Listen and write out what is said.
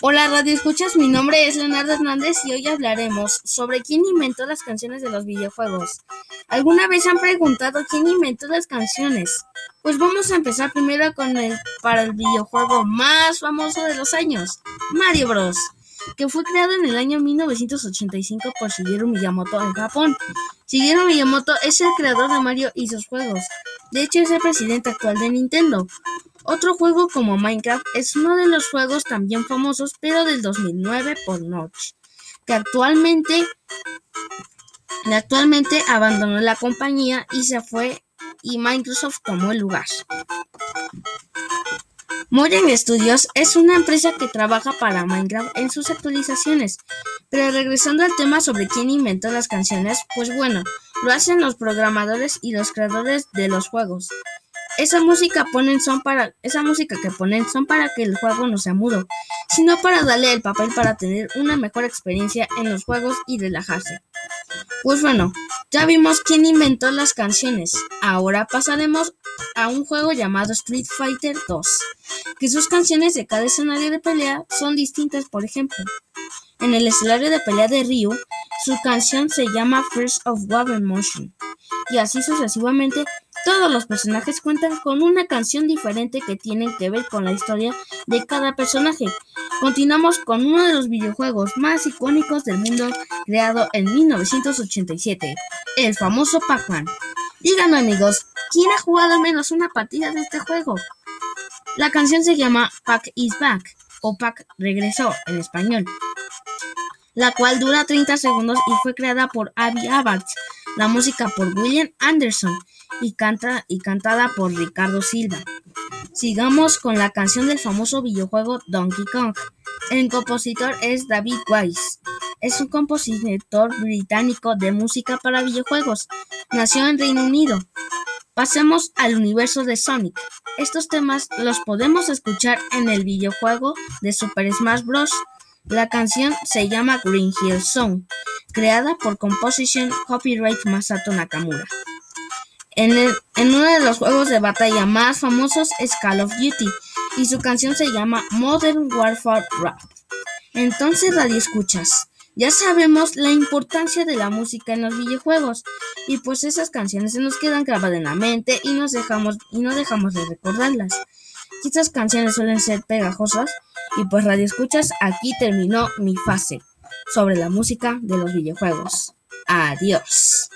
Hola Radio Escuchas, mi nombre es Leonardo Hernández y hoy hablaremos sobre quién inventó las canciones de los videojuegos. ¿Alguna vez han preguntado quién inventó las canciones? Pues vamos a empezar primero con el para el videojuego más famoso de los años, Mario Bros, que fue creado en el año 1985 por Shigeru Miyamoto en Japón. Shigeru Miyamoto es el creador de Mario y sus juegos. De hecho, es el presidente actual de Nintendo. Otro juego como Minecraft es uno de los juegos también famosos, pero del 2009 por Notch, que actualmente, actualmente abandonó la compañía y se fue y Microsoft tomó el lugar. Mojang Studios es una empresa que trabaja para Minecraft en sus actualizaciones. Pero regresando al tema sobre quién inventó las canciones, pues bueno, lo hacen los programadores y los creadores de los juegos. Esa música ponen son para esa música que ponen son para que el juego no sea mudo, sino para darle el papel para tener una mejor experiencia en los juegos y relajarse. Pues bueno, ya vimos quién inventó las canciones. Ahora pasaremos a un juego llamado Street Fighter 2, que sus canciones de cada escenario de pelea son distintas, por ejemplo. En el escenario de pelea de Ryu, su canción se llama First of Water Motion, y así sucesivamente todos los personajes cuentan con una canción diferente que tiene que ver con la historia de cada personaje. Continuamos con uno de los videojuegos más icónicos del mundo creado en 1987, el famoso Pac-Man. Díganme amigos, ¿quién ha jugado menos una partida de este juego? La canción se llama Pac is Back o Pac regresó en español, la cual dura 30 segundos y fue creada por Abby Abart, la música por William Anderson y, canta, y cantada por Ricardo Silva. Sigamos con la canción del famoso videojuego Donkey Kong. El compositor es David Wise. Es un compositor británico de música para videojuegos. Nació en Reino Unido. Pasemos al universo de Sonic. Estos temas los podemos escuchar en el videojuego de Super Smash Bros. La canción se llama Green Hill Song, creada por Composition Copyright Masato Nakamura. En, uno de los juegos de batalla más famosos es Call of Duty y su canción se llama Modern Warfare Rap. Entonces, radio escuchas, ya sabemos la importancia de la música en los videojuegos y pues esas canciones se nos quedan grabadas en la mente y nos dejamos y no dejamos de recordarlas. Estas canciones suelen ser pegajosas y pues radio escuchas, aquí terminó mi fase sobre la música de los videojuegos. Adiós.